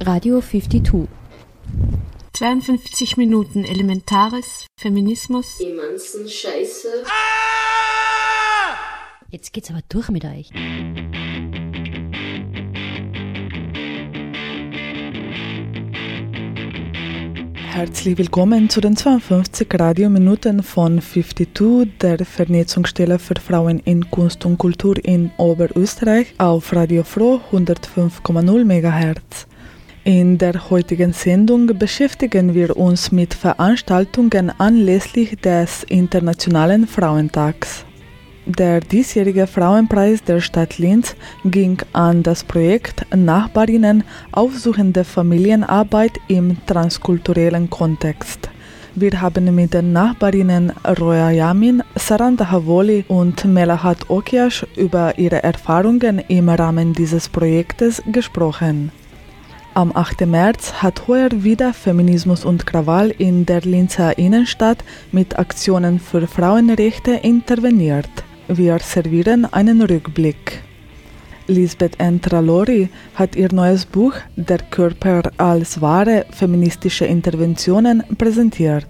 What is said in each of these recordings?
Radio 52. 52 Minuten Elementares, Feminismus. Emanzen Scheiße. Jetzt geht's aber durch mit euch. Herzlich willkommen zu den 52 Radiominuten von 52, der Vernetzungsstelle für Frauen in Kunst und Kultur in Oberösterreich auf Radio Froh 105,0 MHz. In der heutigen Sendung beschäftigen wir uns mit Veranstaltungen anlässlich des Internationalen Frauentags. Der diesjährige Frauenpreis der Stadt Linz ging an das Projekt Nachbarinnen aufsuchende Familienarbeit im transkulturellen Kontext. Wir haben mit den Nachbarinnen Roya Yamin, Saranda Havoli und Melahat Okiash über ihre Erfahrungen im Rahmen dieses Projektes gesprochen. Am 8. März hat heuer wieder Feminismus und Krawall in der Linzer Innenstadt mit Aktionen für Frauenrechte interveniert. Wir servieren einen Rückblick. Lisbeth Entralori hat ihr neues Buch Der Körper als Ware feministische Interventionen präsentiert.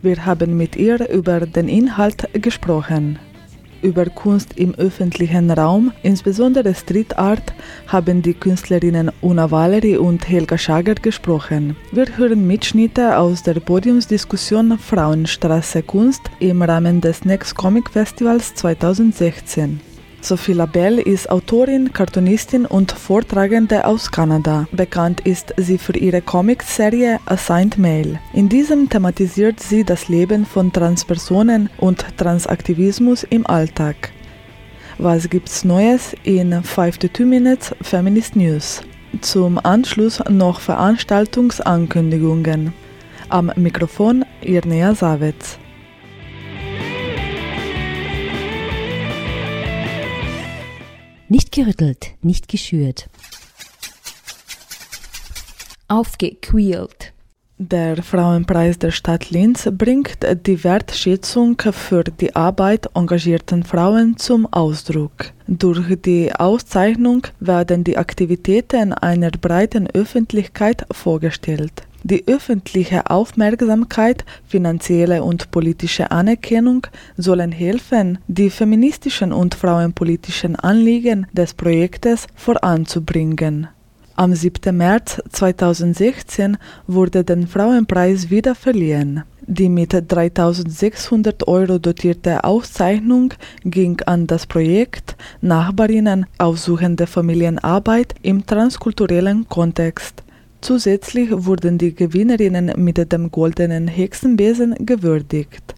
Wir haben mit ihr über den Inhalt gesprochen. Über Kunst im öffentlichen Raum, insbesondere Street Art, haben die Künstlerinnen Una Valery und Helga Schager gesprochen. Wir hören Mitschnitte aus der Podiumsdiskussion Frauenstraße Kunst im Rahmen des Next Comic Festivals 2016. Sophie Labelle ist Autorin, Cartoonistin und Vortragende aus Kanada. Bekannt ist sie für ihre Comicserie Assigned Male. In diesem thematisiert sie das Leben von Transpersonen und Transaktivismus im Alltag. Was gibt's Neues in 5 to 2 Minutes Feminist News? Zum Anschluss noch Veranstaltungsankündigungen. Am Mikrofon Irnea Savitz. Nicht gerüttelt, nicht geschürt. Aufgequält. Der Frauenpreis der Stadt Linz bringt die Wertschätzung für die Arbeit engagierten Frauen zum Ausdruck. Durch die Auszeichnung werden die Aktivitäten einer breiten Öffentlichkeit vorgestellt. Die öffentliche Aufmerksamkeit, finanzielle und politische Anerkennung sollen helfen, die feministischen und frauenpolitischen Anliegen des Projektes voranzubringen. Am 7. März 2016 wurde der Frauenpreis wieder verliehen. Die mit 3600 Euro dotierte Auszeichnung ging an das Projekt Nachbarinnen aufsuchende Familienarbeit im transkulturellen Kontext. Zusätzlich wurden die Gewinnerinnen mit dem goldenen Hexenbesen gewürdigt.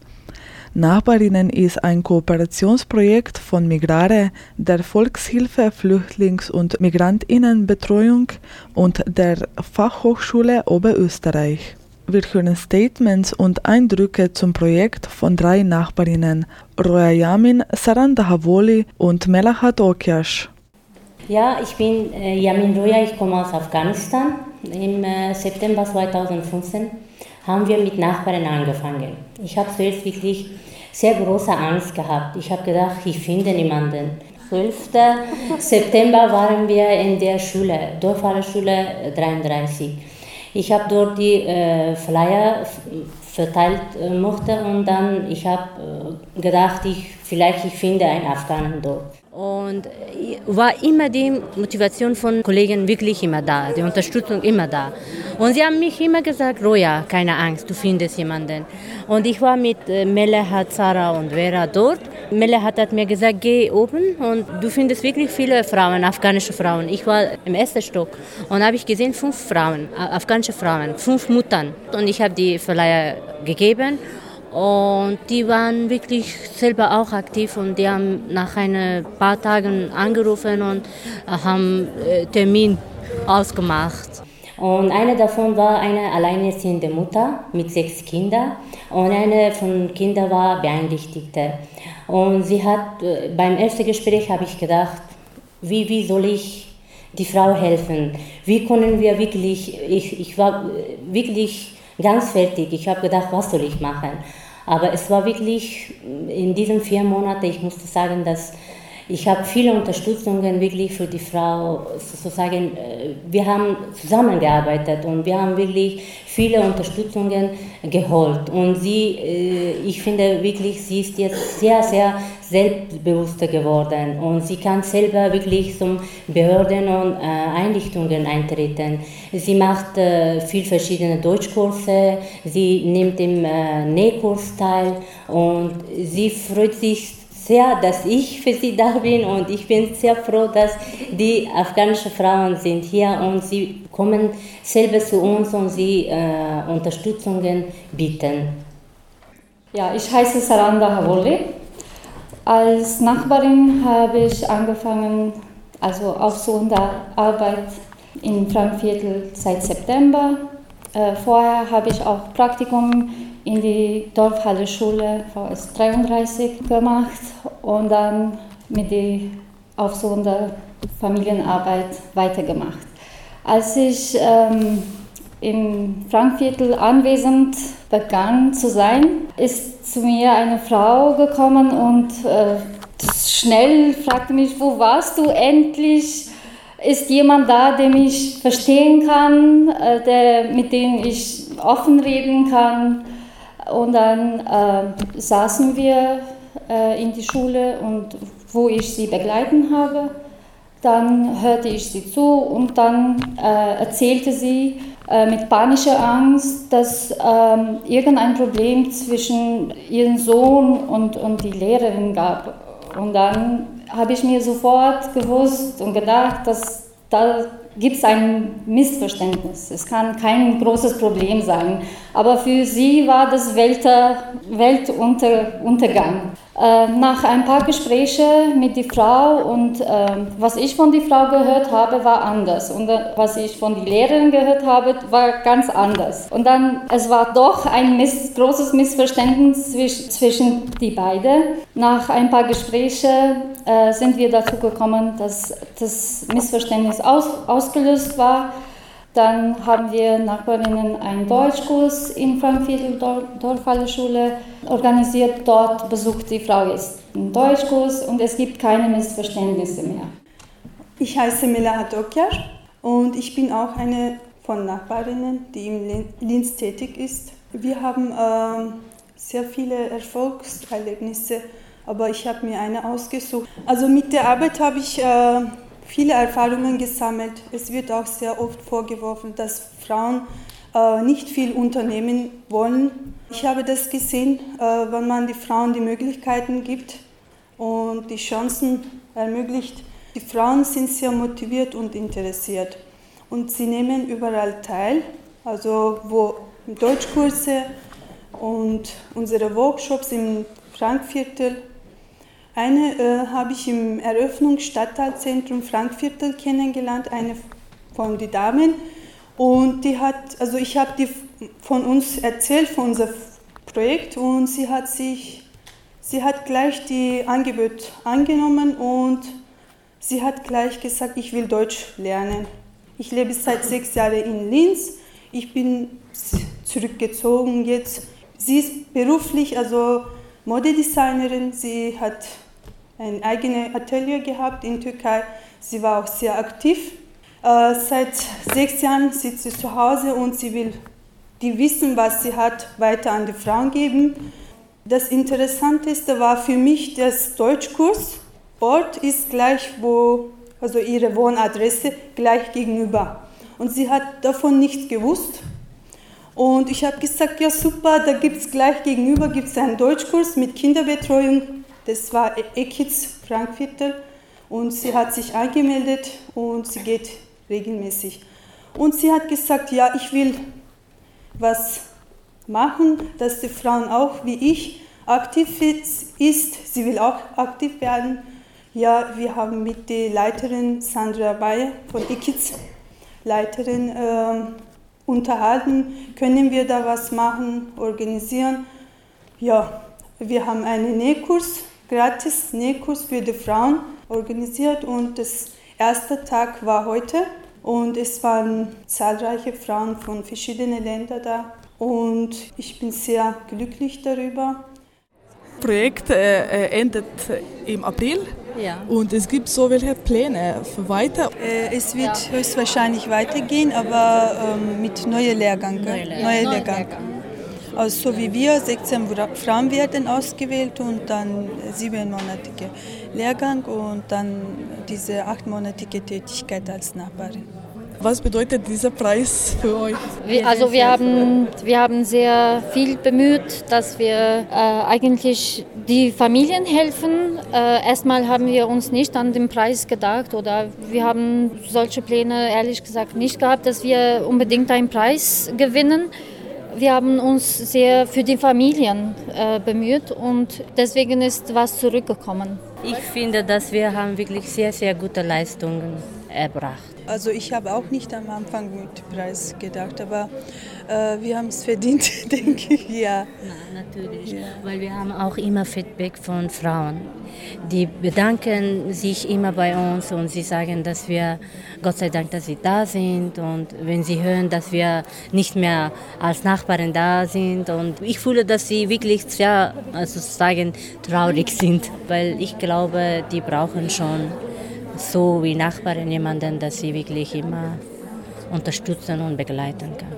Nachbarinnen ist ein Kooperationsprojekt von Migrare, der Volkshilfe Flüchtlings- und Migrantinnenbetreuung und der Fachhochschule Oberösterreich. Wir hören Statements und Eindrücke zum Projekt von drei Nachbarinnen, Roya Yamin, Saranda Havoli und Melahat Okiash. Ja, ich bin äh, Yamin Roya, ich komme aus Afghanistan. Im äh, September 2015 haben wir mit Nachbarn angefangen. Ich habe zuerst wirklich sehr große Angst gehabt. Ich habe gedacht, ich finde niemanden. 12. September waren wir in der Schule, Dorffahrerschule 33. Ich habe dort die äh, Flyer verteilt äh, mochte und dann ich habe äh, gedacht, ich vielleicht ich finde einen Afghanen dort. Und war immer die Motivation von Kollegen wirklich immer da, die Unterstützung immer da. Und sie haben mich immer gesagt, Roja, keine Angst, du findest jemanden. Und ich war mit äh, Melehat, Sarah und Vera dort. Melehat hat mir gesagt, geh oben und du findest wirklich viele Frauen, afghanische Frauen. Ich war im ersten Stock und habe ich gesehen, fünf Frauen, afghanische Frauen, fünf Muttern. Und ich habe die Verleiher gegeben und die waren wirklich selber auch aktiv und die haben nach ein paar Tagen angerufen und haben äh, Termin ausgemacht. Und eine davon war eine alleinerziehende Mutter mit sechs Kindern und eine von Kindern war Beeinträchtigte. Und sie hat, äh, beim ersten Gespräch habe ich gedacht, wie, wie soll ich die Frau helfen? Wie können wir wirklich, ich, ich war wirklich ganz fertig. Ich habe gedacht, was soll ich machen? Aber es war wirklich in diesen vier Monaten, ich musste sagen, dass Ich habe viele Unterstützungen wirklich für die Frau, sozusagen, wir haben zusammengearbeitet und wir haben wirklich viele Unterstützungen geholt. Und sie, ich finde wirklich, sie ist jetzt sehr, sehr selbstbewusster geworden und sie kann selber wirklich zum Behörden und Einrichtungen eintreten. Sie macht viel verschiedene Deutschkurse, sie nimmt im Nähkurs teil und sie freut sich sehr, dass ich für sie da bin und ich bin sehr froh, dass die afghanischen Frauen sind hier und sie kommen selber zu uns und sie äh, Unterstützungen bieten. Ja, ich heiße Saranda Havoli. Als Nachbarin habe ich angefangen, also aufsuchende Arbeit in Frankviertel seit September. Äh, vorher habe ich auch Praktikum in die Dorfhalle Schule VS 33 gemacht und dann mit der aufsuchenden Familienarbeit weitergemacht. Als ich ähm, im Frankviertel anwesend begann zu sein, ist zu mir eine Frau gekommen und äh, schnell fragte mich, wo warst du endlich? Ist jemand da, den ich verstehen kann, äh, der, mit dem ich offen reden kann? Und dann äh, saßen wir äh, in die Schule und wo ich sie begleiten habe, dann hörte ich sie zu und dann äh, erzählte sie äh, mit panischer Angst, dass ähm, irgendein Problem zwischen ihrem Sohn und, und die Lehrerin gab. Und dann habe ich mir sofort gewusst und gedacht, dass da gibt es ein Missverständnis. Es kann kein großes Problem sein. Aber für sie war das Weltuntergang. Äh, nach ein paar Gesprächen mit der Frau und äh, was ich von der Frau gehört habe, war anders. Und äh, was ich von der Lehrerin gehört habe, war ganz anders. Und dann, es war doch ein miss großes Missverständnis zwischen, zwischen die beiden. Nach ein paar Gesprächen äh, sind wir dazu gekommen, dass das Missverständnis aus, ausgelöst war. Dann haben wir Nachbarinnen einen Deutschkurs in Frankviertel Dorfhalle Schule organisiert. Dort besucht die Frau jetzt einen Deutschkurs und es gibt keine Missverständnisse mehr. Ich heiße Mela Hadokjar und ich bin auch eine von Nachbarinnen, die in Linz tätig ist. Wir haben äh, sehr viele Erfolgserlebnisse, aber ich habe mir eine ausgesucht. Also mit der Arbeit habe ich äh, viele Erfahrungen gesammelt. Es wird auch sehr oft vorgeworfen, dass Frauen äh, nicht viel unternehmen wollen. Ich habe das gesehen, äh, wenn man den Frauen die Möglichkeiten gibt und die Chancen ermöglicht. Die Frauen sind sehr motiviert und interessiert und sie nehmen überall teil, also wo Deutschkurse und unsere Workshops im Frankviertel eine äh, habe ich im Eröffnungsstadtteilzentrum Frankviertel kennengelernt, eine von den Damen. Und die hat, also ich habe die von uns erzählt, von unserem Projekt, und sie hat sich, sie hat gleich die Angebot angenommen und sie hat gleich gesagt, ich will Deutsch lernen. Ich lebe seit sechs Jahren in Linz. Ich bin zurückgezogen jetzt. Sie ist beruflich, also Modedesignerin. Sie hat ein eigenes Atelier gehabt in Türkei. Sie war auch sehr aktiv. Äh, seit sechs Jahren sitzt sie zu Hause und sie will die Wissen, was sie hat, weiter an die Frauen geben. Das Interessanteste war für mich das Deutschkurs. Ort ist gleich, wo, also ihre Wohnadresse gleich gegenüber. Und sie hat davon nichts gewusst. Und ich habe gesagt, ja super, da gibt es gleich gegenüber gibt's einen Deutschkurs mit Kinderbetreuung das war Ekiz Frankviertel und sie hat sich angemeldet und sie geht regelmäßig. Und sie hat gesagt, ja, ich will was machen, dass die Frauen auch wie ich aktiv ist. Sie will auch aktiv werden. Ja, wir haben mit der Leiterin Sandra Bayer von Ikiz, Leiterin, äh, unterhalten. Können wir da was machen, organisieren? Ja, wir haben einen Nähkurs gratis Nähkurs für die Frauen organisiert und das erste Tag war heute und es waren zahlreiche Frauen von verschiedenen Ländern da und ich bin sehr glücklich darüber. Projekt äh, endet im April. Ja. Und es gibt so welche Pläne für weiter. Äh, es wird höchstwahrscheinlich weitergehen, aber ähm, mit neuen Lehrgängen. Neue, Lehr neue Lehrgang. Also so wie wir, 16 Frauen werden ausgewählt und dann siebenmonatige Lehrgang und dann diese achtmonatige Tätigkeit als Nachbarin. Was bedeutet dieser Preis für euch? also wir haben, wir haben sehr viel bemüht, dass wir äh, eigentlich die Familien helfen. Äh, erstmal haben wir uns nicht an den Preis gedacht oder wir haben solche Pläne ehrlich gesagt nicht gehabt, dass wir unbedingt einen Preis gewinnen. Wir haben uns sehr für die Familien äh, bemüht und deswegen ist was zurückgekommen. Ich finde, dass wir haben wirklich sehr, sehr gute Leistungen erbracht. Also ich habe auch nicht am Anfang mit Preis gedacht, aber äh, wir haben es verdient, denke ich, ja. Na, natürlich, ja. weil wir haben auch immer Feedback von Frauen. Die bedanken sich immer bei uns und sie sagen, dass wir, Gott sei Dank, dass sie da sind und wenn sie hören, dass wir nicht mehr als Nachbarin da sind und ich fühle, dass sie wirklich sehr, also sagen, traurig sind, weil ich glaube, die brauchen schon so wie Nachbarin jemanden, dass sie wirklich immer unterstützen und begleiten kann.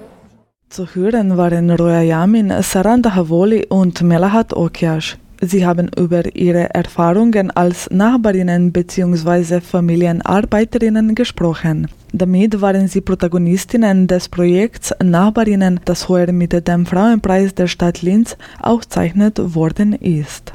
Zu hören waren Roya Yamin, Saranda Havoli und Melahat Okiash. Sie haben über ihre Erfahrungen als Nachbarinnen bzw. Familienarbeiterinnen gesprochen. Damit waren sie Protagonistinnen des Projekts Nachbarinnen, das heuer mit dem Frauenpreis der Stadt Linz ausgezeichnet worden ist.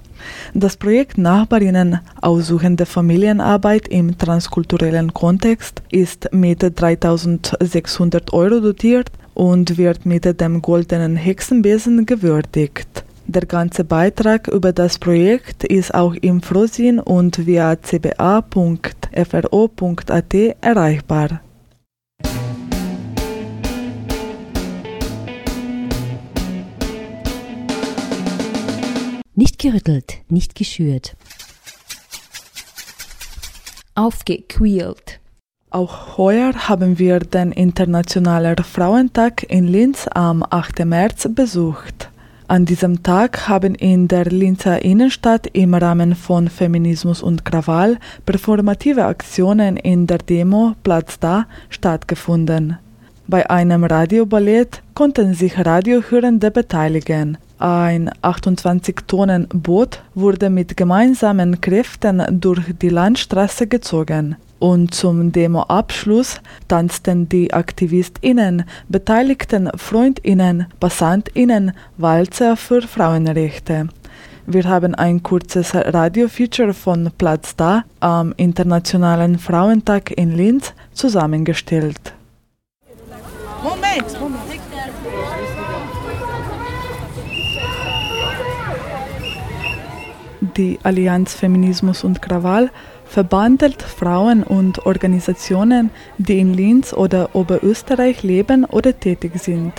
Das Projekt Nachbarinnen aussuchende Familienarbeit im transkulturellen Kontext ist mit 3600 Euro dotiert und wird mit dem goldenen Hexenbesen gewürdigt. Der ganze Beitrag über das Projekt ist auch im Frohsinn und via cba.fro.at erreichbar. Nicht gerüttelt, nicht geschürt. Aufgequält. Auch heuer haben wir den Internationalen Frauentag in Linz am 8. März besucht. An diesem Tag haben in der Linzer Innenstadt im Rahmen von Feminismus und Krawall performative Aktionen in der Demo Platz da stattgefunden. Bei einem Radioballett konnten sich Radiohörende beteiligen. Ein 28-Tonnen-Boot wurde mit gemeinsamen Kräften durch die Landstraße gezogen. Und zum Demoabschluss tanzten die AktivistInnen, beteiligten FreundInnen, PassantInnen Walzer für Frauenrechte. Wir haben ein kurzes Radio-Feature von Platz da am Internationalen Frauentag in Linz zusammengestellt. Moment. Die Allianz Feminismus und Krawall verbandelt Frauen und Organisationen, die in Linz oder Oberösterreich leben oder tätig sind.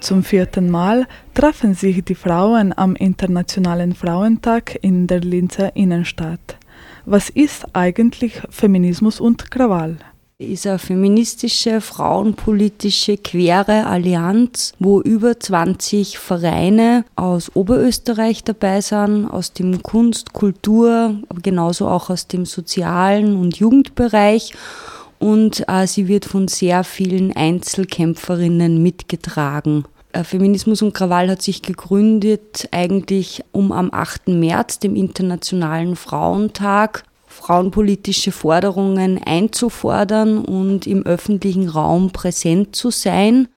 Zum vierten Mal treffen sich die Frauen am Internationalen Frauentag in der Linzer Innenstadt. Was ist eigentlich Feminismus und Krawall? Ist eine feministische, frauenpolitische, quere Allianz, wo über 20 Vereine aus Oberösterreich dabei sind, aus dem Kunst, Kultur, aber genauso auch aus dem sozialen und Jugendbereich. Und äh, sie wird von sehr vielen Einzelkämpferinnen mitgetragen. Äh, Feminismus und Krawall hat sich gegründet eigentlich um am 8. März, dem Internationalen Frauentag, frauenpolitische Forderungen einzufordern und im öffentlichen Raum präsent zu sein.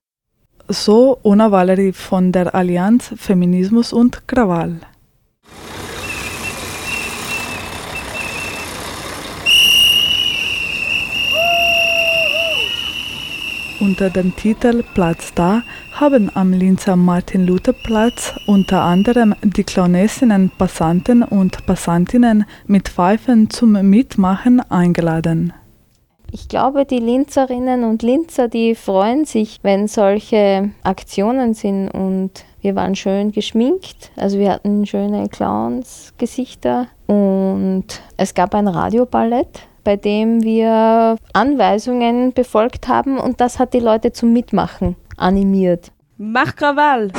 So Ona Valerie von der Allianz Feminismus und Krawall. Unter dem Titel Platz da haben am Linzer Martin-Luther-Platz unter anderem die Clownessinnen Passanten und Passantinnen mit Pfeifen zum Mitmachen eingeladen. Ich glaube, die Linzerinnen und Linzer, die freuen sich, wenn solche Aktionen sind und wir waren schön geschminkt. Also wir hatten schöne Clowns-Gesichter und es gab ein Radioballett bei dem wir Anweisungen befolgt haben und das hat die Leute zum Mitmachen animiert. Mach Krawall!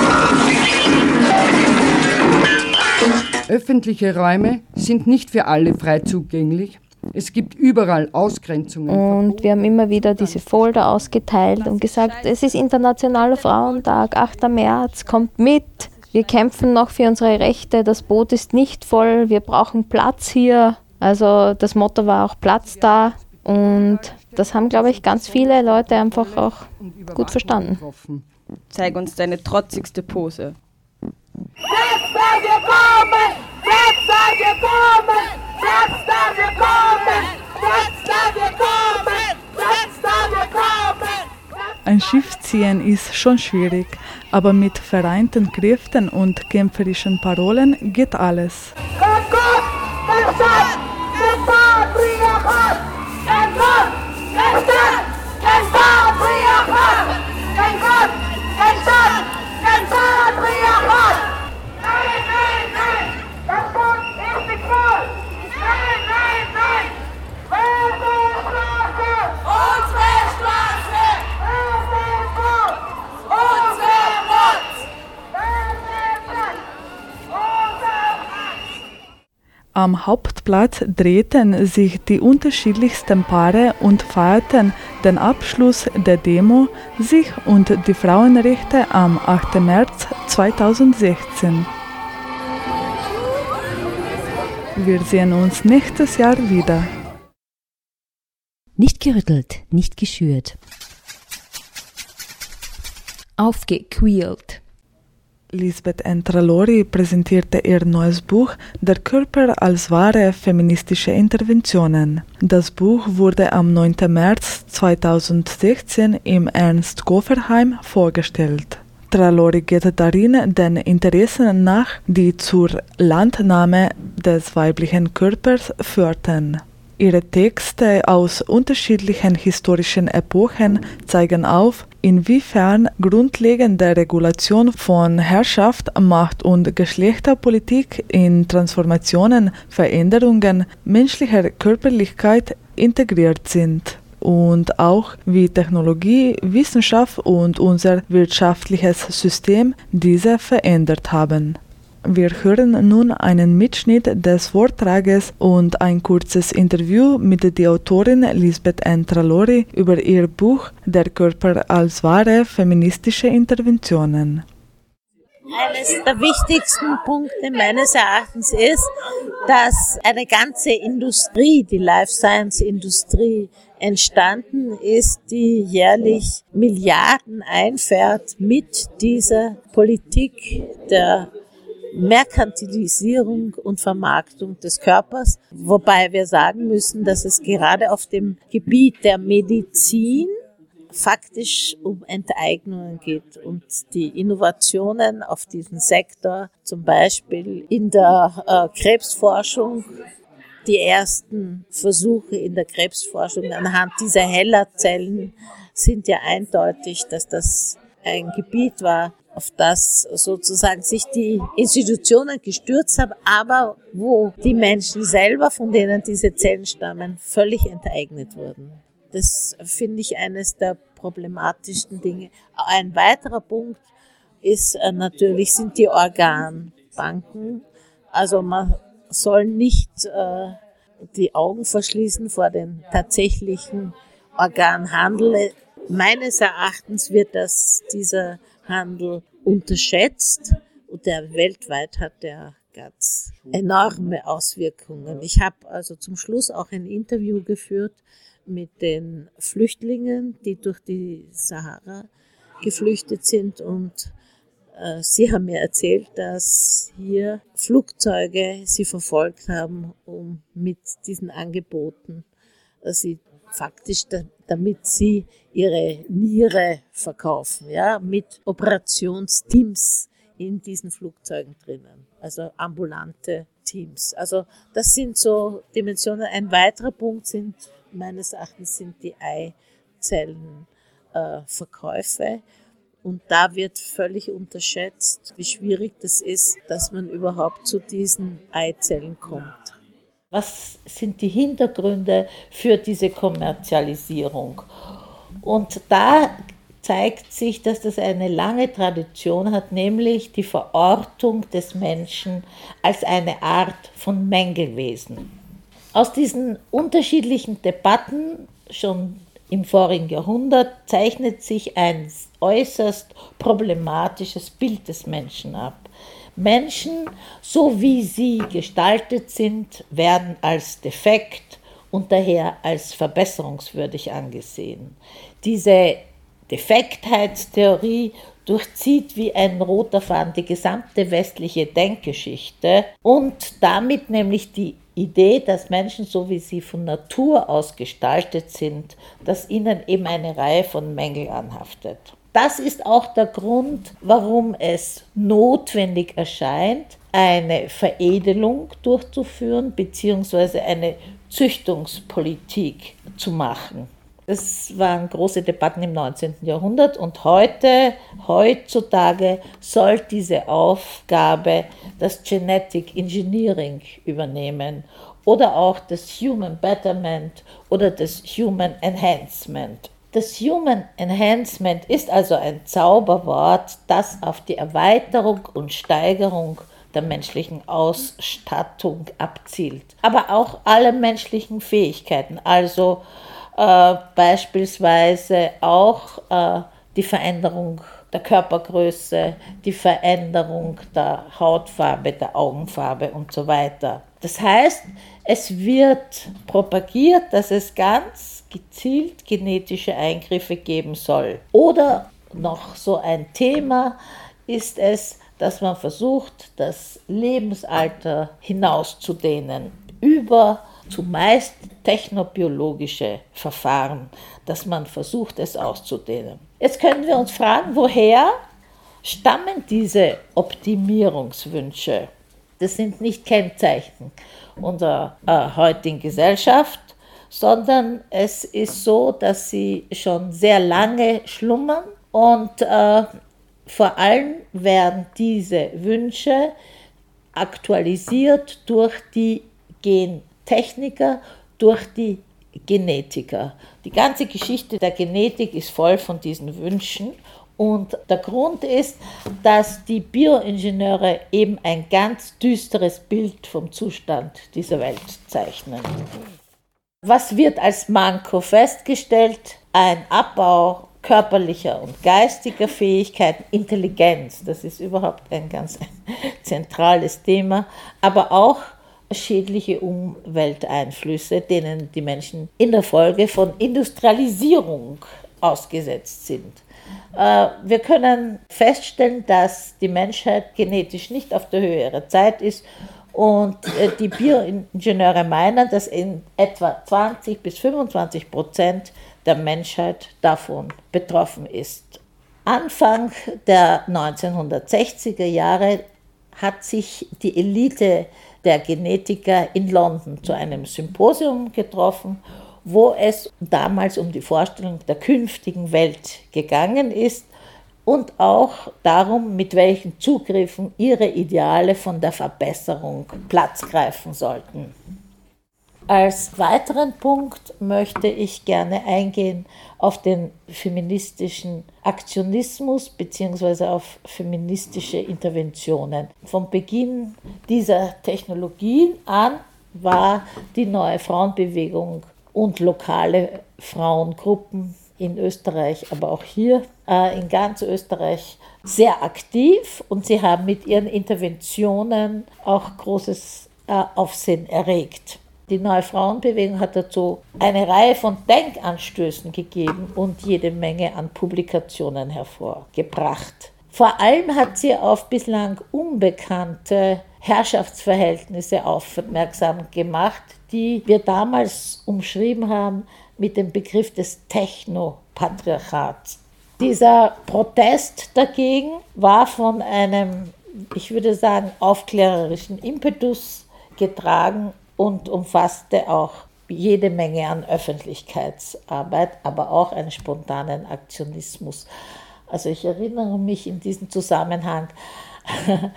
Öffentliche Räume sind nicht für alle frei zugänglich. Es gibt überall Ausgrenzungen. Und wir haben immer wieder diese Folder ausgeteilt und gesagt, es ist Internationaler Frauentag, 8. März, kommt mit. Wir kämpfen noch für unsere Rechte, das Boot ist nicht voll, wir brauchen Platz hier. Also das Motto war auch Platz da und das haben, glaube ich, ganz viele Leute einfach auch gut verstanden. Zeig uns deine trotzigste Pose. Ein Schiff ziehen ist schon schwierig, aber mit vereinten Kräften und kämpferischen Parolen geht alles. Herr Gott, der Am Hauptplatz drehten sich die unterschiedlichsten Paare und feierten den Abschluss der Demo sich und die Frauenrechte am 8. März 2016. Wir sehen uns nächstes Jahr wieder. Nicht gerüttelt, nicht geschürt. Aufgequält. Lisbeth Entralori präsentierte ihr neues Buch Der Körper als wahre feministische Interventionen. Das Buch wurde am 9. März 2016 im Ernst Goferheim vorgestellt. Tralori geht darin den Interessen nach, die zur Landnahme des weiblichen Körpers führten. Ihre Texte aus unterschiedlichen historischen Epochen zeigen auf, inwiefern grundlegende Regulation von Herrschaft, Macht und Geschlechterpolitik in Transformationen, Veränderungen menschlicher Körperlichkeit integriert sind und auch wie Technologie, Wissenschaft und unser wirtschaftliches System diese verändert haben. Wir hören nun einen Mitschnitt des Vortrages und ein kurzes Interview mit der Autorin Lisbeth N. Tralori über ihr Buch Der Körper als wahre feministische Interventionen. Eines der wichtigsten Punkte meines Erachtens ist, dass eine ganze Industrie, die Life Science Industrie, entstanden ist, die jährlich Milliarden einfährt mit dieser Politik der Merkantilisierung und Vermarktung des Körpers, wobei wir sagen müssen, dass es gerade auf dem Gebiet der Medizin faktisch um Enteignungen geht und die Innovationen auf diesem Sektor, zum Beispiel in der äh, Krebsforschung, die ersten Versuche in der Krebsforschung anhand dieser Hellerzellen sind ja eindeutig, dass das ein Gebiet war, auf das sozusagen sich die Institutionen gestürzt haben, aber wo die Menschen selber, von denen diese Zellen stammen, völlig enteignet wurden. Das finde ich eines der problematischsten Dinge. Ein weiterer Punkt ist äh, natürlich, sind die Organbanken. Also man soll nicht äh, die Augen verschließen vor den tatsächlichen Organhandel. Meines Erachtens wird das, dieser Handel unterschätzt und der weltweit hat der ganz enorme Auswirkungen. Ich habe also zum Schluss auch ein Interview geführt mit den Flüchtlingen, die durch die Sahara geflüchtet sind und äh, sie haben mir erzählt, dass hier Flugzeuge sie verfolgt haben, um mit diesen Angeboten äh, sie faktisch, damit sie ihre Niere verkaufen, ja, mit Operationsteams in diesen Flugzeugen drinnen, also ambulante Teams. Also das sind so Dimensionen. Ein weiterer Punkt sind meines Erachtens sind die Eizellenverkäufe. Äh, und da wird völlig unterschätzt, wie schwierig das ist, dass man überhaupt zu diesen Eizellen kommt. Was sind die Hintergründe für diese Kommerzialisierung? Und da zeigt sich, dass das eine lange Tradition hat, nämlich die Verortung des Menschen als eine Art von Mängelwesen. Aus diesen unterschiedlichen Debatten schon im vorigen Jahrhundert zeichnet sich ein äußerst problematisches Bild des Menschen ab. Menschen, so wie sie gestaltet sind, werden als defekt und daher als verbesserungswürdig angesehen. Diese Defektheitstheorie durchzieht wie ein roter Faden die gesamte westliche Denkgeschichte und damit nämlich die Idee, dass Menschen, so wie sie von Natur aus gestaltet sind, dass ihnen eben eine Reihe von Mängeln anhaftet. Das ist auch der Grund, warum es notwendig erscheint, eine Veredelung durchzuführen bzw. eine Züchtungspolitik zu machen. Es waren große Debatten im 19. Jahrhundert und heute, heutzutage soll diese Aufgabe das Genetic Engineering übernehmen oder auch das Human Betterment oder das Human Enhancement. Das Human Enhancement ist also ein Zauberwort, das auf die Erweiterung und Steigerung der menschlichen Ausstattung abzielt, aber auch alle menschlichen Fähigkeiten, also äh, beispielsweise auch äh, die Veränderung der Körpergröße, die Veränderung der Hautfarbe, der Augenfarbe und so weiter. Das heißt, es wird propagiert, dass es ganz gezielt genetische Eingriffe geben soll. Oder noch so ein Thema ist es, dass man versucht, das Lebensalter hinauszudehnen über zumeist technobiologische Verfahren, dass man versucht, es auszudehnen. Jetzt können wir uns fragen, woher stammen diese Optimierungswünsche? Das sind nicht Kennzeichen unserer äh, heutigen Gesellschaft, sondern es ist so, dass sie schon sehr lange schlummern und äh, vor allem werden diese Wünsche aktualisiert durch die Gentechniker, durch die Genetiker. Die ganze Geschichte der Genetik ist voll von diesen Wünschen und der Grund ist, dass die Bioingenieure eben ein ganz düsteres Bild vom Zustand dieser Welt zeichnen. Was wird als Manko festgestellt? Ein Abbau körperlicher und geistiger Fähigkeiten, Intelligenz, das ist überhaupt ein ganz zentrales Thema, aber auch schädliche Umwelteinflüsse, denen die Menschen in der Folge von Industrialisierung ausgesetzt sind. Äh, wir können feststellen, dass die Menschheit genetisch nicht auf der Höhe ihrer Zeit ist und äh, die Bioingenieure meinen, dass in etwa 20 bis 25 Prozent der Menschheit davon betroffen ist. Anfang der 1960er Jahre hat sich die Elite der Genetiker in London zu einem Symposium getroffen, wo es damals um die Vorstellung der künftigen Welt gegangen ist und auch darum, mit welchen Zugriffen ihre Ideale von der Verbesserung Platz greifen sollten. Als weiteren Punkt möchte ich gerne eingehen auf den feministischen Aktionismus bzw. auf feministische Interventionen. Vom Beginn dieser Technologien an war die neue Frauenbewegung und lokale Frauengruppen in Österreich, aber auch hier äh, in ganz Österreich sehr aktiv und sie haben mit ihren Interventionen auch großes äh, Aufsehen erregt. Die Neue Frauenbewegung hat dazu eine Reihe von Denkanstößen gegeben und jede Menge an Publikationen hervorgebracht. Vor allem hat sie auf bislang unbekannte Herrschaftsverhältnisse aufmerksam gemacht, die wir damals umschrieben haben mit dem Begriff des Technopatriarchats. Dieser Protest dagegen war von einem, ich würde sagen, aufklärerischen Impetus getragen und umfasste auch jede Menge an Öffentlichkeitsarbeit, aber auch einen spontanen Aktionismus. Also ich erinnere mich in diesem Zusammenhang,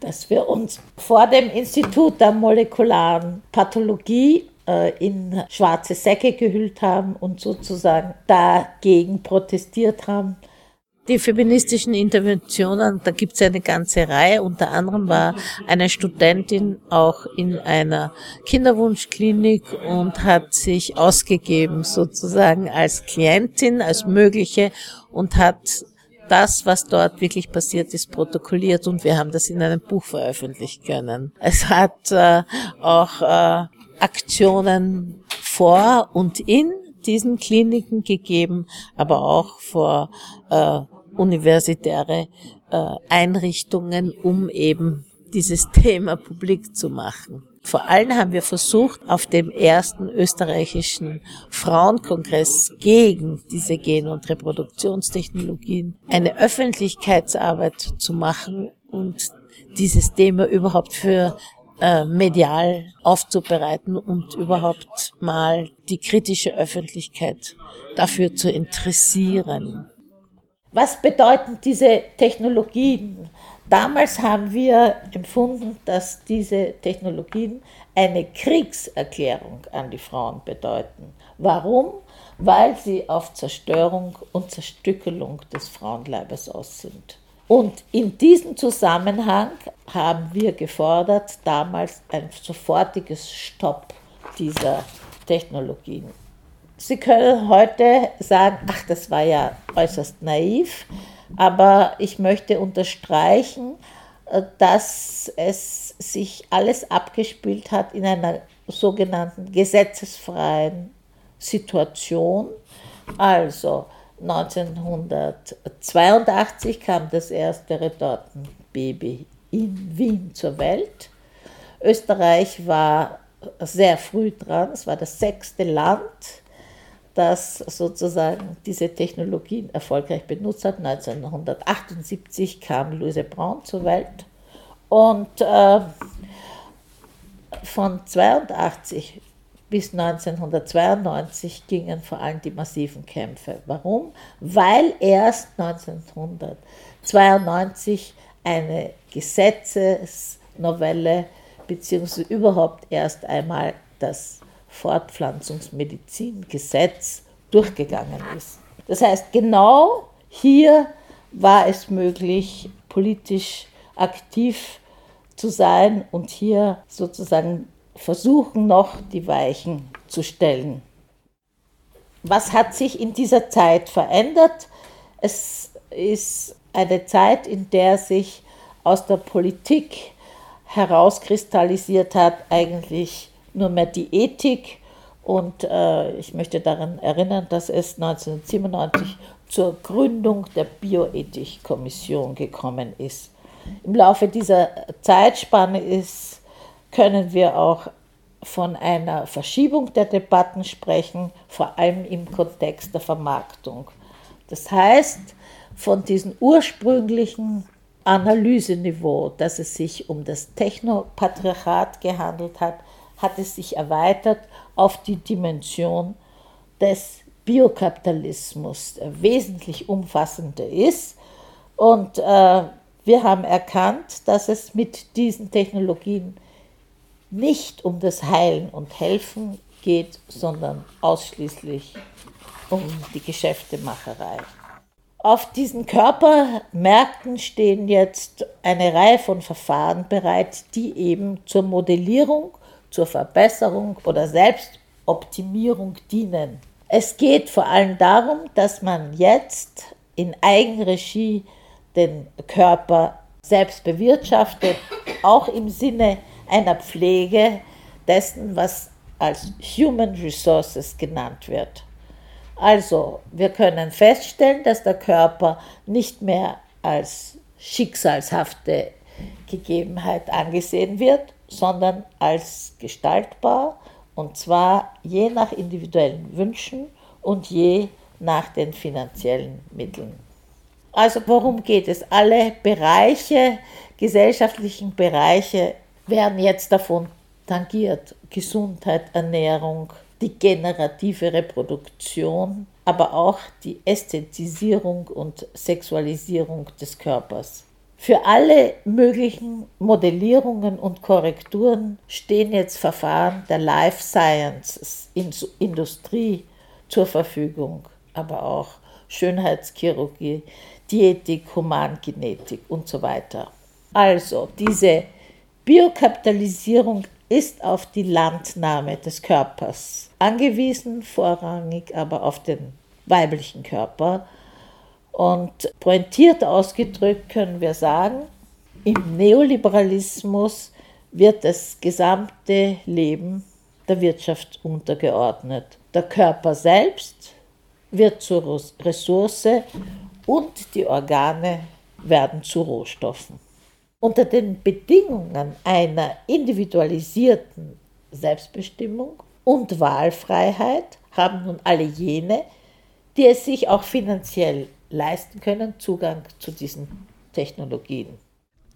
dass wir uns vor dem Institut der molekularen Pathologie in schwarze Säcke gehüllt haben und sozusagen dagegen protestiert haben. Die feministischen Interventionen, da gibt es eine ganze Reihe. Unter anderem war eine Studentin auch in einer Kinderwunschklinik und hat sich ausgegeben sozusagen als Klientin, als mögliche und hat das, was dort wirklich passiert ist, protokolliert und wir haben das in einem Buch veröffentlichen können. Es hat äh, auch äh, Aktionen vor und in diesen Kliniken gegeben, aber auch vor äh, universitäre äh, Einrichtungen, um eben dieses Thema publik zu machen. Vor allem haben wir versucht, auf dem ersten österreichischen Frauenkongress gegen diese Gen- und Reproduktionstechnologien eine Öffentlichkeitsarbeit zu machen und dieses Thema überhaupt für äh, medial aufzubereiten und überhaupt mal die kritische Öffentlichkeit dafür zu interessieren. Was bedeuten diese Technologien? Damals haben wir empfunden, dass diese Technologien eine Kriegserklärung an die Frauen bedeuten. Warum? Weil sie auf Zerstörung und Zerstückelung des Frauenleibes aus sind. Und in diesem Zusammenhang haben wir gefordert, damals ein sofortiges Stopp dieser Technologien. Sie können heute sagen, ach, das war ja äußerst naiv, aber ich möchte unterstreichen, äh, dass es sich alles abgespielt hat in einer sogenannten gesetzesfreien Situation. Also 1982 kam das erste Retortenbaby in Wien zur Welt. Österreich war sehr früh dran, es war das sechste Land, das sozusagen diese Technologien erfolgreich benutzt hat. 1978 kam Louise Braun zur Welt und äh, von 82 bis 1992 gingen vor allem die massiven Kämpfe. Warum? Weil erst 1992 eine Gesetzesnovelle beziehungsweise überhaupt erst einmal das Fortpflanzungsmedizingesetz durchgegangen ist. Das heißt, genau hier war es möglich, politisch aktiv zu sein und hier sozusagen versuchen noch die Weichen zu stellen. Was hat sich in dieser Zeit verändert? Es ist eine Zeit, in der sich aus der Politik herauskristallisiert hat, eigentlich nur mehr die Ethik. Und äh, ich möchte daran erinnern, dass es 1997 zur Gründung der Bioethikkommission gekommen ist. Im Laufe dieser Zeitspanne ist können wir auch von einer Verschiebung der Debatten sprechen, vor allem im Kontext der Vermarktung. Das heißt, von diesem ursprünglichen Analyseniveau, dass es sich um das Technopatriarchat gehandelt hat, hat es sich erweitert auf die Dimension des Biokapitalismus, der wesentlich umfassender ist. Und äh, wir haben erkannt, dass es mit diesen Technologien nicht um das Heilen und Helfen geht, sondern ausschließlich um die Geschäftemacherei. Auf diesen Körpermärkten stehen jetzt eine Reihe von Verfahren bereit, die eben zur Modellierung, zur Verbesserung oder Selbstoptimierung dienen. Es geht vor allem darum, dass man jetzt in Eigenregie den Körper selbst bewirtschaftet, auch im Sinne einer Pflege dessen, was als Human Resources genannt wird. Also, wir können feststellen, dass der Körper nicht mehr als schicksalshafte Gegebenheit angesehen wird, sondern als gestaltbar und zwar je nach individuellen Wünschen und je nach den finanziellen Mitteln. Also worum geht es? Alle Bereiche, gesellschaftlichen Bereiche werden jetzt davon tangiert. Gesundheit, Ernährung, die generative Reproduktion, aber auch die Ästhetisierung und Sexualisierung des Körpers. Für alle möglichen Modellierungen und Korrekturen stehen jetzt Verfahren der Life Sciences Industrie zur Verfügung, aber auch Schönheitschirurgie, Diätik, Humangenetik und so weiter. Also diese Biokapitalisierung ist auf die Landnahme des Körpers angewiesen, vorrangig aber auf den weiblichen Körper. Und pointiert ausgedrückt können wir sagen, im Neoliberalismus wird das gesamte Leben der Wirtschaft untergeordnet. Der Körper selbst wird zur Ressource und die Organe werden zu Rohstoffen. Unter den Bedingungen einer individualisierten Selbstbestimmung und Wahlfreiheit haben nun alle jene, die es sich auch finanziell leisten können, Zugang zu diesen Technologien.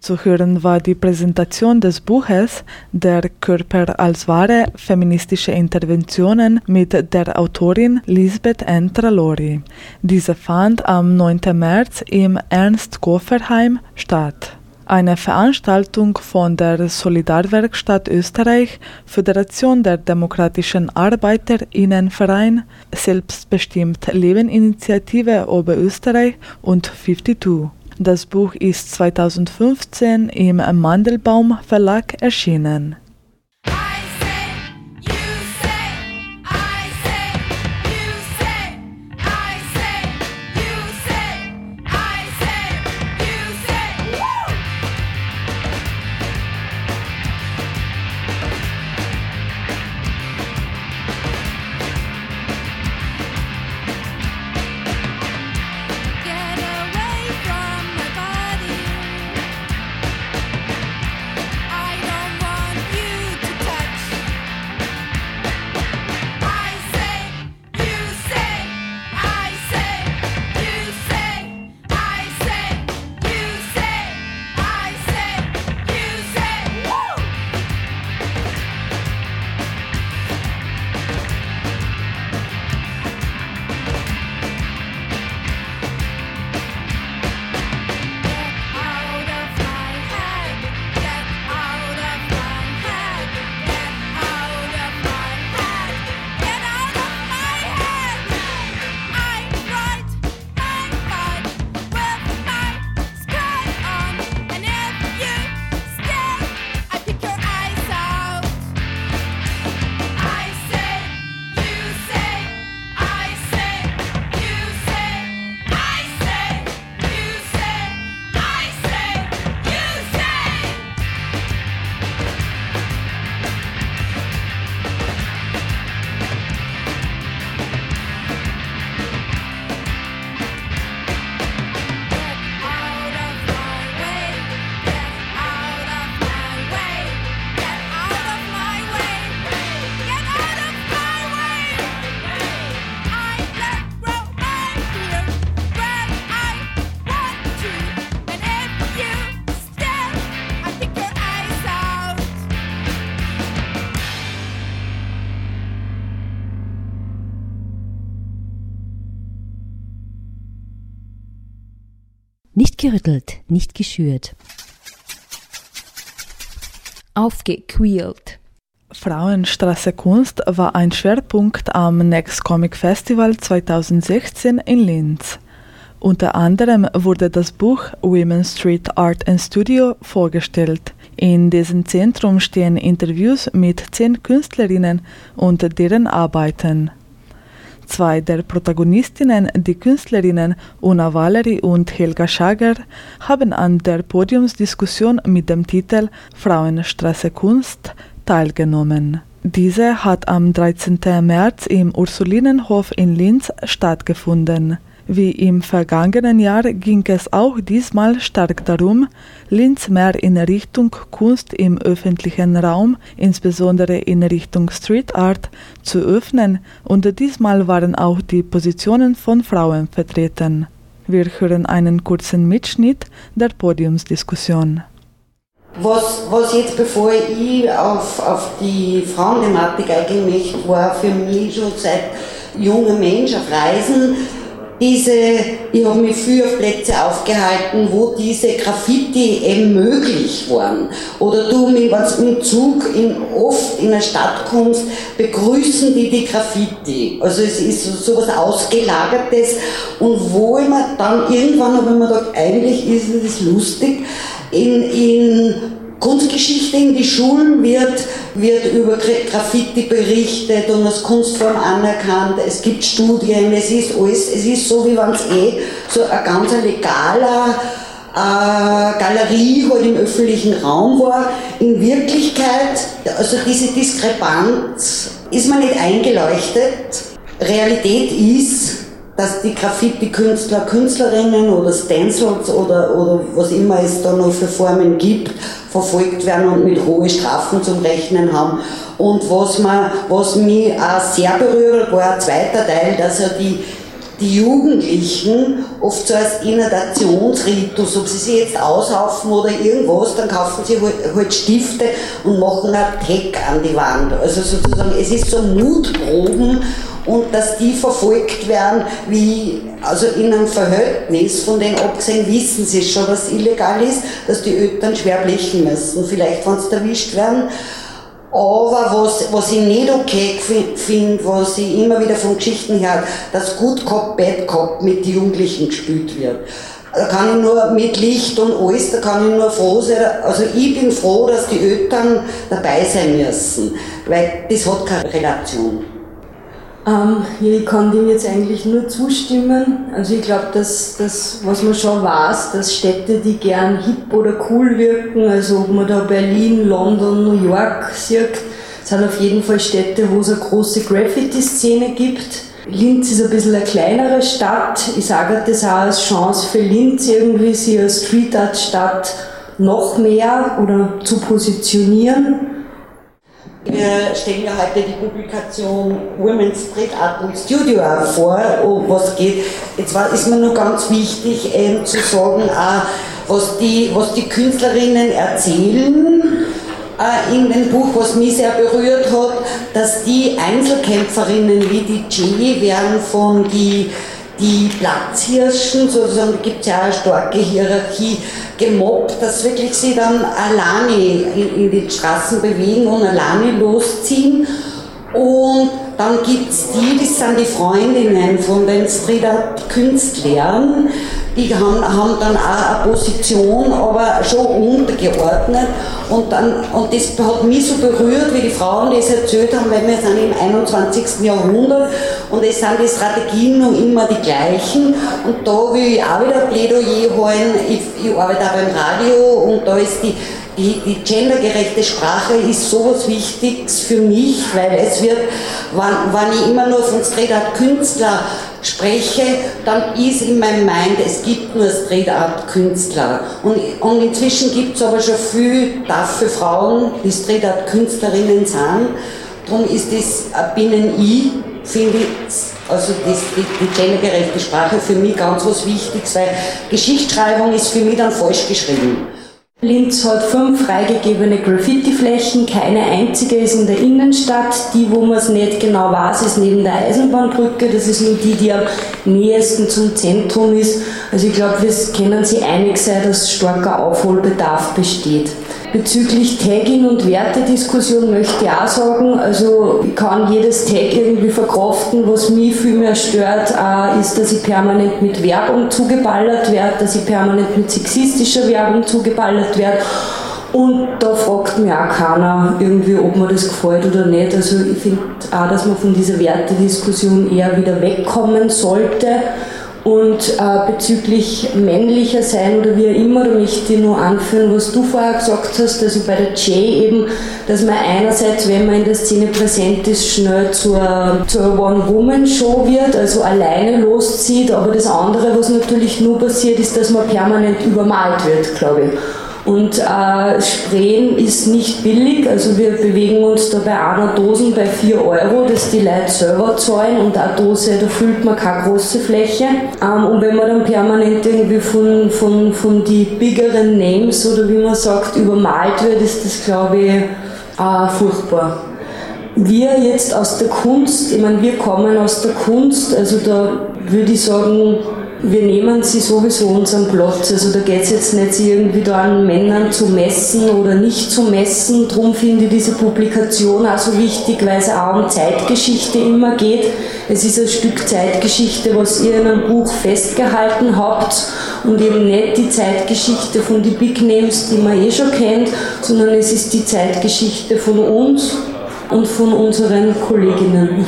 Zu hören war die Präsentation des Buches Der Körper als Ware, feministische Interventionen mit der Autorin Lisbeth Entralori. Diese fand am 9. März im Ernst Kofferheim statt. Eine Veranstaltung von der Solidarwerkstatt Österreich, Föderation der Demokratischen Arbeiterinnenverein, Selbstbestimmt Leben Initiative Oberösterreich und 52. Das Buch ist 2015 im Mandelbaum Verlag erschienen. Gerüttelt, nicht geschürt. Aufgequält. Frauenstraße Kunst war ein Schwerpunkt am Next Comic Festival 2016 in Linz. Unter anderem wurde das Buch Women's Street Art and Studio vorgestellt. In dessen Zentrum stehen Interviews mit zehn Künstlerinnen und deren Arbeiten. Zwei der Protagonistinnen, die Künstlerinnen Una Valery und Helga Schager, haben an der Podiumsdiskussion mit dem Titel Frauenstraße Kunst teilgenommen. Diese hat am 13. März im Ursulinenhof in Linz stattgefunden. Wie im vergangenen Jahr ging es auch diesmal stark darum, Linz mehr in Richtung Kunst im öffentlichen Raum, insbesondere in Richtung Street Art, zu öffnen und diesmal waren auch die Positionen von Frauen vertreten. Wir hören einen kurzen Mitschnitt der Podiumsdiskussion. Was, was jetzt, bevor ich auf, auf die Frauenthematik möchte, war für mich schon seit junger Mensch auf Reisen diese, ich habe mich viel auf Plätze aufgehalten, wo diese Graffiti eben möglich waren. Oder du, wenn du im Zug in, oft in der Stadt kommst, begrüßen die die Graffiti. Also es ist so was Ausgelagertes und wo ich mir dann irgendwann habe ich mir gedacht, eigentlich ist es lustig, in, in Kunstgeschichte in die Schulen wird, wird über Graffiti berichtet und als Kunstform anerkannt. Es gibt Studien, es ist alles, es ist so, wie wenn es eh so ein ganz legaler äh, Galerie halt im öffentlichen Raum war. In Wirklichkeit, also diese Diskrepanz ist mir nicht eingeleuchtet. Realität ist, dass die Graffiti-Künstler, Künstlerinnen oder Stencils oder, oder was immer es da noch für Formen gibt, verfolgt werden und mit hohen Strafen zum Rechnen haben. Und was, man, was mich auch sehr berührt, war ein zweiter Teil, dass er die, die Jugendlichen oft so als Inhalationsritus, ob sie sich jetzt aushaufen oder irgendwas, dann kaufen sie halt, halt Stifte und machen einen Tag an die Wand. Also sozusagen, es ist so Mutproben und dass die verfolgt werden, wie, also in einem Verhältnis, von denen abgesehen wissen sie schon, was illegal ist, dass die Eltern schwer blechen müssen, vielleicht wenn sie erwischt werden. Aber was, was ich nicht okay finde, was ich immer wieder von Geschichten her, dass Good Cop, Bad Cop mit Jugendlichen gespielt wird. Da kann ich nur mit Licht und alles, da kann ich nur froh sein. Also ich bin froh, dass die Eltern dabei sein müssen, weil das hat keine Relation. Ähm, ich kann dem jetzt eigentlich nur zustimmen. Also ich glaube, dass das, was man schon weiß, dass Städte, die gern hip oder cool wirken, also ob man da Berlin, London, New York sieht, sind auf jeden Fall Städte, wo es eine große Graffiti-Szene gibt. Linz ist ein bisschen eine kleinere Stadt. Ich sage das auch als Chance für Linz, irgendwie sie als Street Art Stadt noch mehr oder zu positionieren. Wir stellen ja heute die Publikation Women's Street Art und Studio vor, um was geht. Jetzt war, ist mir nur ganz wichtig ähm, zu sagen, auch, was, die, was die Künstlerinnen erzählen äh, in dem Buch, was mich sehr berührt hat, dass die Einzelkämpferinnen wie die Jenny werden von die die Platzhirschen, sozusagen, da gibt es ja eine starke Hierarchie, gemobbt, dass wirklich sie dann alleine in, in die Straßen bewegen und alleine losziehen. Und dann gibt es die, das sind die Freundinnen von den Art Künstlern, die haben, haben dann auch eine Position, aber schon untergeordnet. Und, dann, und das hat mich so berührt, wie die Frauen das erzählt haben, weil wir sind im 21. Jahrhundert und es sind die Strategien noch immer die gleichen. Und da will ich auch wieder ein Plädoyer holen. Ich, ich arbeite auch beim Radio und da ist die, die, die gendergerechte Sprache ist so was Wichtiges für mich, weil es wird, wenn, wenn ich immer nur von Street Art Künstler spreche, dann ist in meinem Mind, es gibt nur Street Art Künstler. Und, und inzwischen gibt es aber schon viel dafür Frauen, die Street Art Künstlerinnen sind. Darum ist das binnen ich, finde ich, also das, die, die gendergerechte Sprache für mich ganz was Wichtiges, weil Geschichtsschreibung ist für mich dann falsch geschrieben. Linz hat fünf freigegebene Graffiti-Flächen, keine einzige ist in der Innenstadt. Die, wo man es nicht genau weiß, ist neben der Eisenbahnbrücke. Das ist nur die, die am nächsten zum Zentrum ist. Also ich glaube, wir können sich einig sein, dass starker Aufholbedarf besteht. Bezüglich Tagging und Wertediskussion möchte ich auch sagen, also ich kann jedes Tag irgendwie verkraften. Was mich viel mehr stört, äh, ist, dass ich permanent mit Werbung zugeballert werde, dass ich permanent mit sexistischer Werbung zugeballert werde. Und da fragt mich auch keiner irgendwie, ob mir das gefällt oder nicht. Also ich finde auch, dass man von dieser Wertediskussion eher wieder wegkommen sollte. Und äh, bezüglich männlicher sein oder wie auch immer, möchte ich nur anführen, was du vorher gesagt hast, also bei der Jay eben, dass man einerseits, wenn man in der Szene präsent ist, schnell zur, zur One-Woman-Show wird, also alleine loszieht, aber das andere, was natürlich nur passiert, ist, dass man permanent übermalt wird, glaube ich. Und äh, Sprayen ist nicht billig, also wir bewegen uns da bei einer Dose bei 4 Euro, das die Leute selber zahlen und eine Dose, da füllt man keine große Fläche. Ähm, und wenn man dann permanent irgendwie von, von, von die biggeren Names oder wie man sagt, übermalt wird, ist das glaube ich äh, furchtbar. wir jetzt aus der Kunst, ich meine, wir kommen aus der Kunst, also da würde ich sagen, wir nehmen sie sowieso unseren Platz. Also da geht es jetzt nicht, irgendwie da an Männern zu messen oder nicht zu messen. Darum finde ich diese Publikation auch so wichtig, weil es auch um Zeitgeschichte immer geht. Es ist ein Stück Zeitgeschichte, was ihr in einem Buch festgehalten habt und eben nicht die Zeitgeschichte von den Big Names, die man eh schon kennt, sondern es ist die Zeitgeschichte von uns und von unseren Kolleginnen.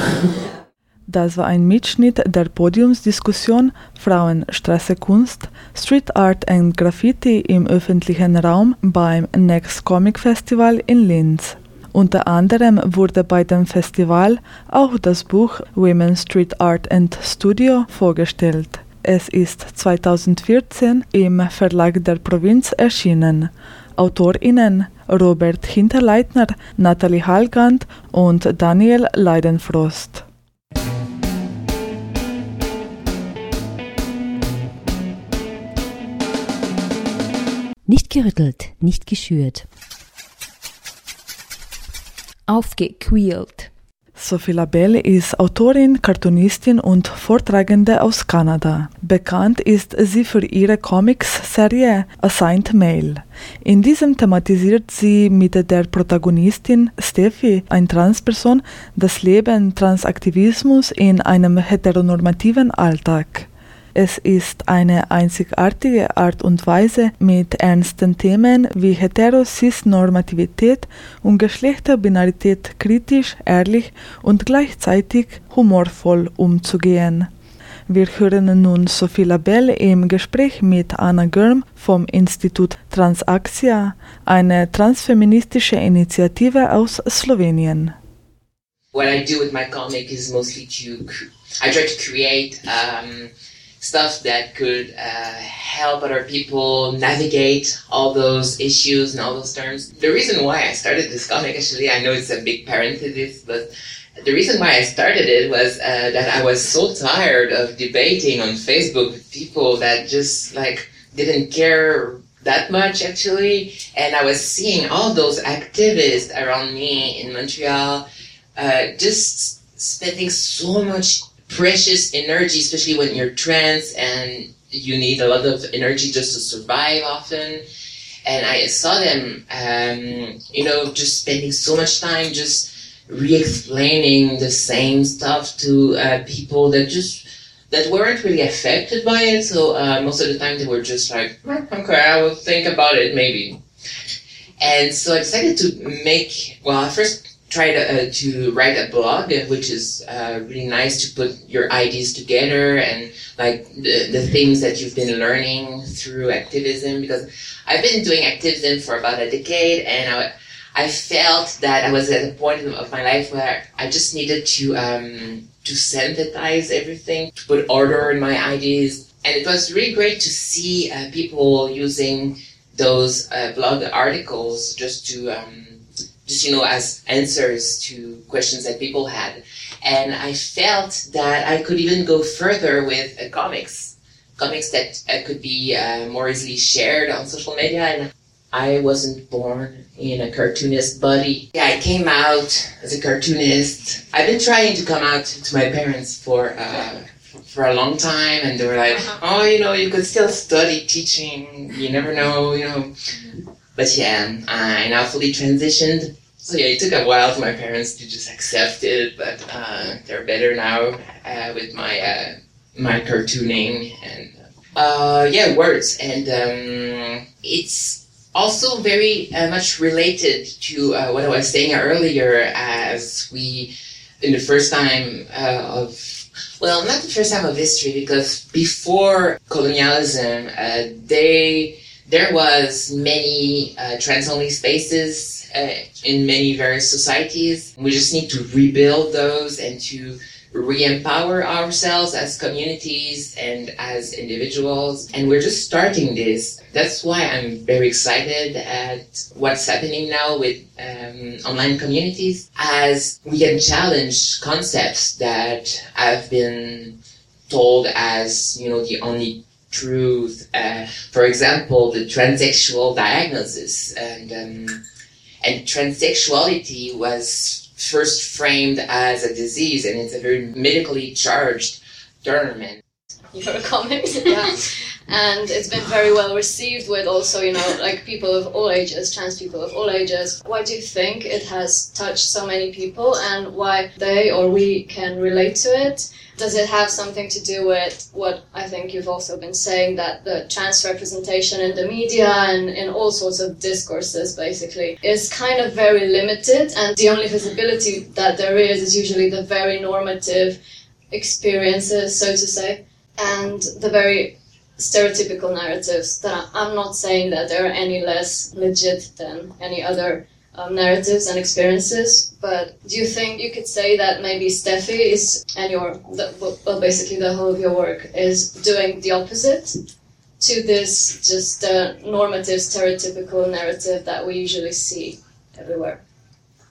Das war ein Mitschnitt der Podiumsdiskussion Frauenstraße Kunst, Street Art and Graffiti im öffentlichen Raum beim Next Comic Festival in Linz. Unter anderem wurde bei dem Festival auch das Buch Women Street Art and Studio vorgestellt. Es ist 2014 im Verlag der Provinz erschienen. AutorInnen Robert Hinterleitner, Nathalie Hallgand und Daniel Leidenfrost. Nicht gerüttelt, nicht geschürt. Aufgequält. Sophie Labelle ist Autorin, Cartoonistin und Vortragende aus Kanada. Bekannt ist sie für ihre Comics-Serie Assigned Male. In diesem thematisiert sie mit der Protagonistin Steffi, eine Transperson, das Leben Transaktivismus in einem heteronormativen Alltag. Es ist eine einzigartige Art und Weise, mit ernsten Themen wie Heterosis-Normativität und Geschlechterbinarität kritisch, ehrlich und gleichzeitig humorvoll umzugehen. Wir hören nun Sophie Labelle im Gespräch mit Anna Görm vom Institut Transaxia, eine transfeministische Initiative aus Slowenien. What I do with my comic is mostly to, I try to create um, stuff that could uh, help other people navigate all those issues and all those terms. The reason why I started this comic, actually, I know it's a big parenthesis, but the reason why I started it was uh, that I was so tired of debating on Facebook with people that just like didn't care that much actually, and I was seeing all those activists around me in Montreal uh, just spending so much precious energy, especially when you're trans and you need a lot of energy just to survive often. And I saw them, um, you know, just spending so much time just re-explaining the same stuff to uh, people that just that weren't really affected by it. So uh, most of the time they were just like, okay, I will think about it maybe. And so I decided to make. Well, first tried uh, to write a blog, which is uh, really nice to put your ideas together and like the, the things that you've been learning through activism. Because I've been doing activism for about a decade, and I, I felt that I was at a point of my life where I just needed to um, to synthesize everything, to put order in my ideas, and it was really great to see uh, people using those uh, blog articles just to um, just you know as answers to questions that people had. And i felt that i could even go further with uh, comics. Comics that uh, could be uh, more easily shared on social media. And i wasn't born in a cartoonist body. Yeah i came out as a cartoonist. I've been trying to come out to my parents for uh, for a long time. And they were like oh you know you could still study teaching. You never know you know. But yeah i now fully transitioned so yeah, it took a while for my parents to just accept it, but uh, they're better now uh, with my uh, my cartooning and uh, yeah, words, and um, it's also very uh, much related to uh, what I was saying earlier, as we in the first time of well, not the first time of history, because before colonialism, they there was many trans-only spaces uh, in many various societies. We just need to rebuild those and to re-empower ourselves as communities and as individuals. And we're just starting this. That's why I'm very excited at what's happening now with um, online communities as we can challenge concepts that have been told as, you know, the only truth. Uh, for example, the transsexual diagnosis and um, and transsexuality was first framed as a disease, and it's a very medically charged term. And your comics, yeah. And it's been very well received with also, you know, like people of all ages, trans people of all ages. Why do you think it has touched so many people and why they or we can relate to it? Does it have something to do with what I think you've also been saying that the trans representation in the media and in all sorts of discourses basically is kind of very limited and the only visibility that there is is usually the very normative experiences, so to say, and the very stereotypical narratives that I'm not saying that they're any less legit than any other um, narratives and experiences. But do you think you could say that maybe Steffi is, and your, the, well, basically the whole of your work is doing the opposite to this just uh, normative, stereotypical narrative that we usually see everywhere?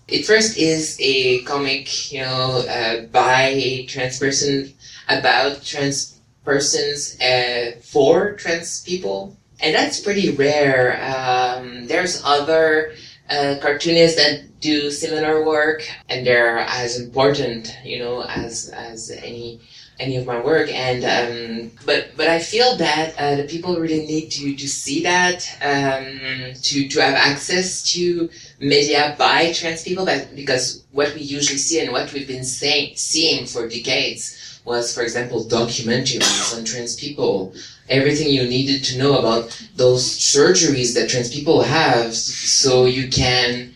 It first is a comic, you know, uh, by a trans person about trans persons uh, for trans people, and that's pretty rare. Um, there's other uh, cartoonists that do similar work, and they're as important, you know, as as any any of my work. And um, but but I feel that uh, the people really need to to see that um, to to have access to media by trans people, but because what we usually see and what we've been saying seeing for decades was, for example, documentaries on trans people. Everything you needed to know about those surgeries that trans people have so you can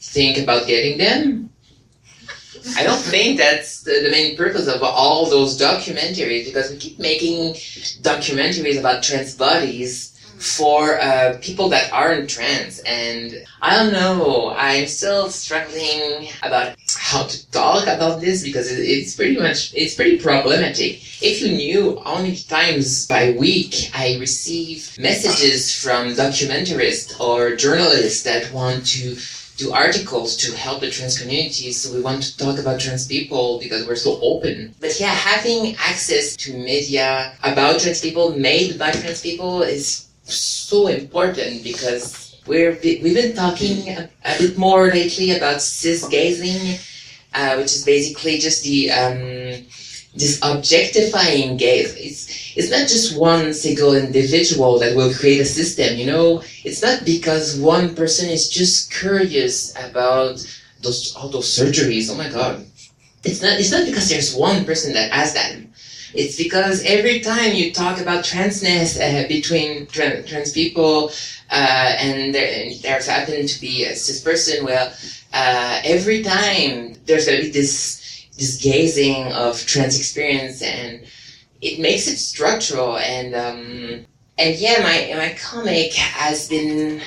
think about getting them. I don't think that's the, the main purpose of all those documentaries because we keep making documentaries about trans bodies for uh, people that aren't trans. And I don't know, I'm still struggling about how to talk about this because it's pretty much, it's pretty problematic. If you knew how many times by week I receive messages from documentarists or journalists that want to do articles to help the trans community. So we want to talk about trans people because we're so open. But yeah, having access to media about trans people made by trans people is so important because we're we've been talking a, a bit more lately about cis gazing, uh, which is basically just the um, this objectifying gaze. It's it's not just one single individual that will create a system. You know, it's not because one person is just curious about those all those surgeries. Oh my god, it's not it's not because there's one person that has that. It's because every time you talk about transness uh, between tra- trans people uh, and there, there's happened to be a cis person, well, uh, every time there's going to be this this gazing of trans experience, and it makes it structural. And um, and yeah, my my comic has been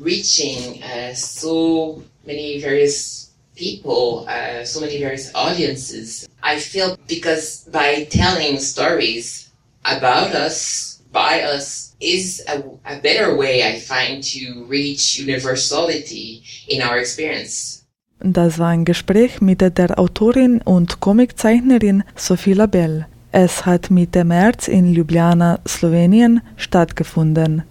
reaching uh, so many various people, uh, so many various audiences. I feel because by telling stories about us, by us, is a, a better way, I find, to reach universality in our experience. Das war ein Gespräch mit der Autorin und Comiczeichnerin Sophie Labelle. Es hat Mitte März in Ljubljana, Slowenien, stattgefunden.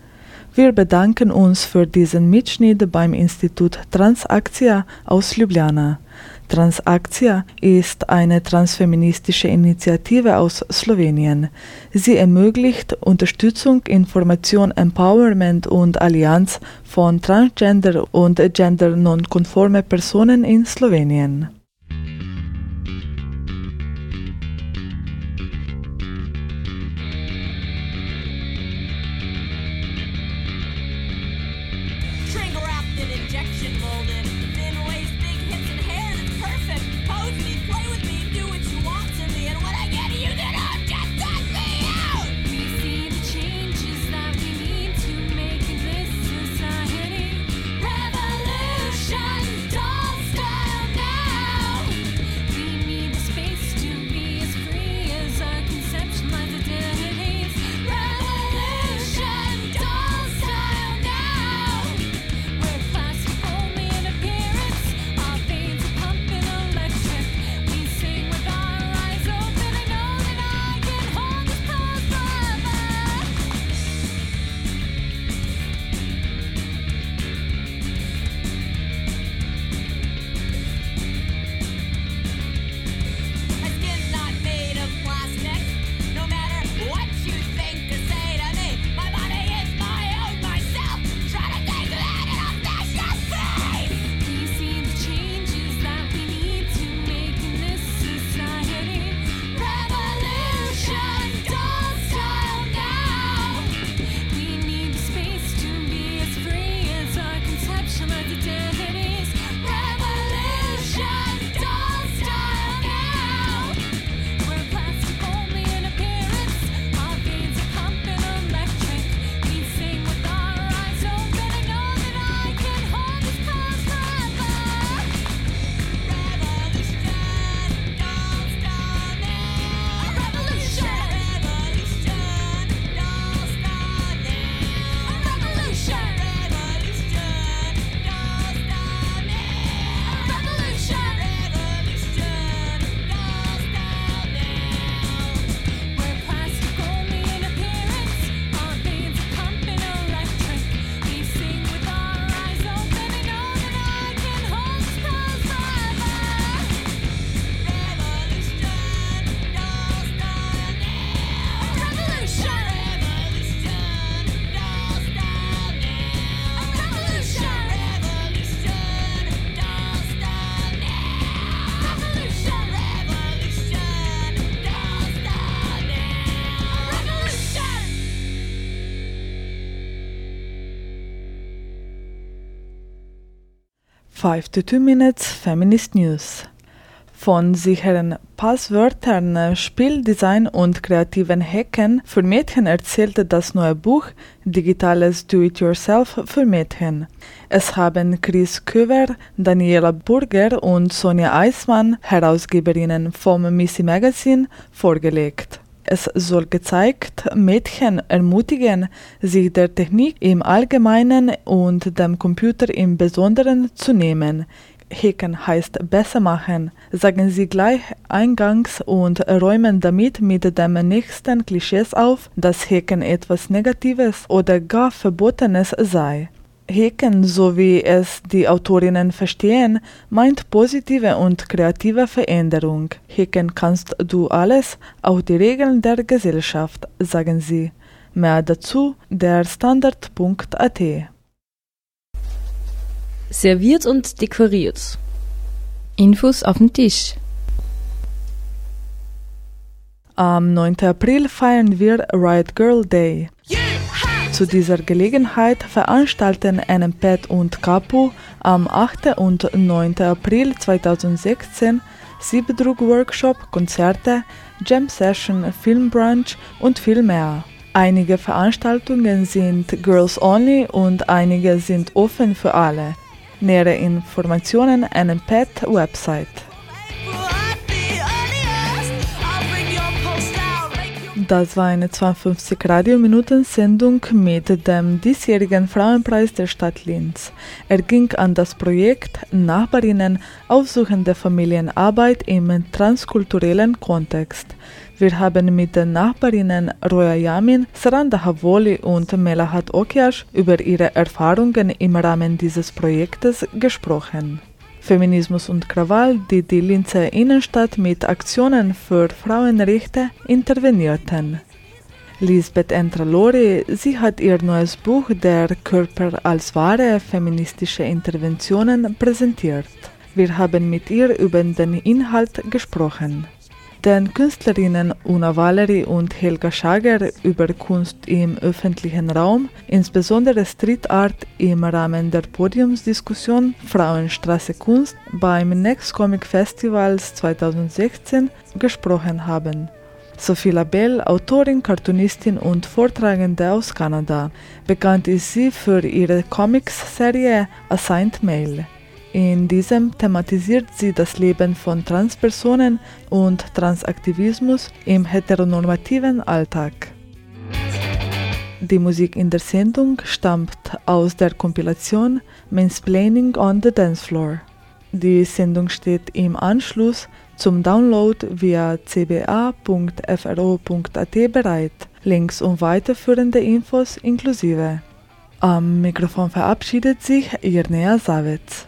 Wir bedanken uns für diesen Mitschnitt beim Institut Transaktia aus Ljubljana. Transaktia ist eine transfeministische Initiative aus Slowenien. Sie ermöglicht Unterstützung, Information, Empowerment und Allianz von transgender und gender-nonkonforme Personen in Slowenien. 5 to 2 Minutes Feminist News. Von sicheren Passwörtern, Spieldesign und kreativen Hacken für Mädchen erzählte das neue Buch Digitales Do-It-Yourself für Mädchen. Es haben Chris Köver, Daniela Burger und Sonja Eismann, Herausgeberinnen vom Missy Magazine, vorgelegt. Es soll gezeigt Mädchen ermutigen, sich der Technik im Allgemeinen und dem Computer im Besonderen zu nehmen. Hacken heißt besser machen, sagen sie gleich eingangs und räumen damit mit dem nächsten Klischees auf, dass Hacken etwas Negatives oder gar Verbotenes sei. Hacken, so wie es die Autorinnen verstehen, meint positive und kreative Veränderung. Hacken kannst du alles, auch die Regeln der Gesellschaft, sagen sie. Mehr dazu der Standard.at. Serviert und dekoriert. Infos auf dem Tisch. Am 9. April feiern wir Riot Girl Day. Zu dieser Gelegenheit veranstalten NMPET und Capu am 8. und 9. April 2016 Siebdruck-Workshop, Konzerte, Jam Session, Filmbrunch und viel mehr. Einige Veranstaltungen sind Girls Only und einige sind offen für alle. Nähere Informationen NMPET Website. Das war eine 52 Radiominuten-Sendung mit dem diesjährigen Frauenpreis der Stadt Linz. Er ging an das Projekt Nachbarinnen aufsuchende Familienarbeit im transkulturellen Kontext. Wir haben mit den Nachbarinnen Roya Yamin, Saranda Havoli und Melahat Okiash über ihre Erfahrungen im Rahmen dieses Projektes gesprochen. Feminismus und Krawall, die die Linzer Innenstadt mit Aktionen für Frauenrechte intervenierten. Lisbeth Entralori, sie hat ihr neues Buch Der Körper als Ware feministische Interventionen präsentiert. Wir haben mit ihr über den Inhalt gesprochen den Künstlerinnen Una Valery und Helga Schager über Kunst im öffentlichen Raum, insbesondere Street Art im Rahmen der Podiumsdiskussion Frauenstraße Kunst beim Next Comic Festivals 2016 gesprochen haben. Sophie Labelle, Autorin, Cartoonistin und Vortragende aus Kanada. Bekannt ist sie für ihre Comics-Serie Assigned Mail. In diesem thematisiert sie das Leben von Transpersonen und Transaktivismus im heteronormativen Alltag. Die Musik in der Sendung stammt aus der Kompilation Mansplaining on the Dance Floor. Die Sendung steht im Anschluss zum Download via cba.fro.at bereit. Links und weiterführende Infos inklusive. Am Mikrofon verabschiedet sich Irnea Savitz.